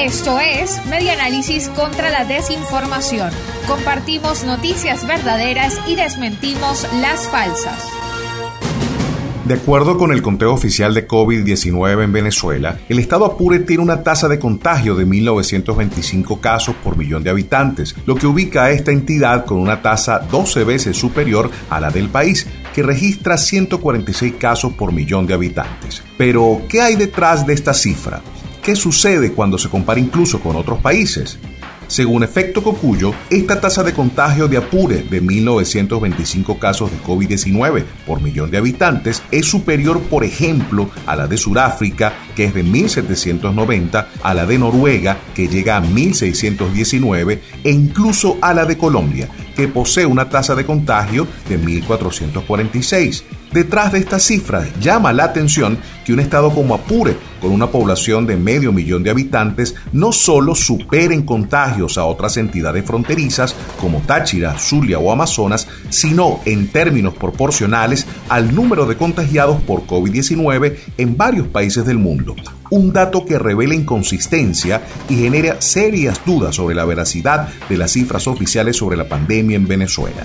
Esto es Media Análisis contra la Desinformación. Compartimos noticias verdaderas y desmentimos las falsas. De acuerdo con el conteo oficial de COVID-19 en Venezuela, el estado Apure tiene una tasa de contagio de 1.925 casos por millón de habitantes, lo que ubica a esta entidad con una tasa 12 veces superior a la del país, que registra 146 casos por millón de habitantes. Pero, ¿qué hay detrás de esta cifra? ¿Qué sucede cuando se compara incluso con otros países? Según Efecto Cocuyo, esta tasa de contagio de Apure de 1.925 casos de COVID-19 por millón de habitantes es superior, por ejemplo, a la de Sudáfrica, que es de 1.790, a la de Noruega, que llega a 1.619, e incluso a la de Colombia, que posee una tasa de contagio de 1.446. Detrás de estas cifras llama la atención que un estado como Apure, con una población de medio millón de habitantes, no solo supere en contagios a otras entidades fronterizas como Táchira, Zulia o Amazonas, sino en términos proporcionales al número de contagiados por COVID-19 en varios países del mundo. Un dato que revela inconsistencia y genera serias dudas sobre la veracidad de las cifras oficiales sobre la pandemia en Venezuela.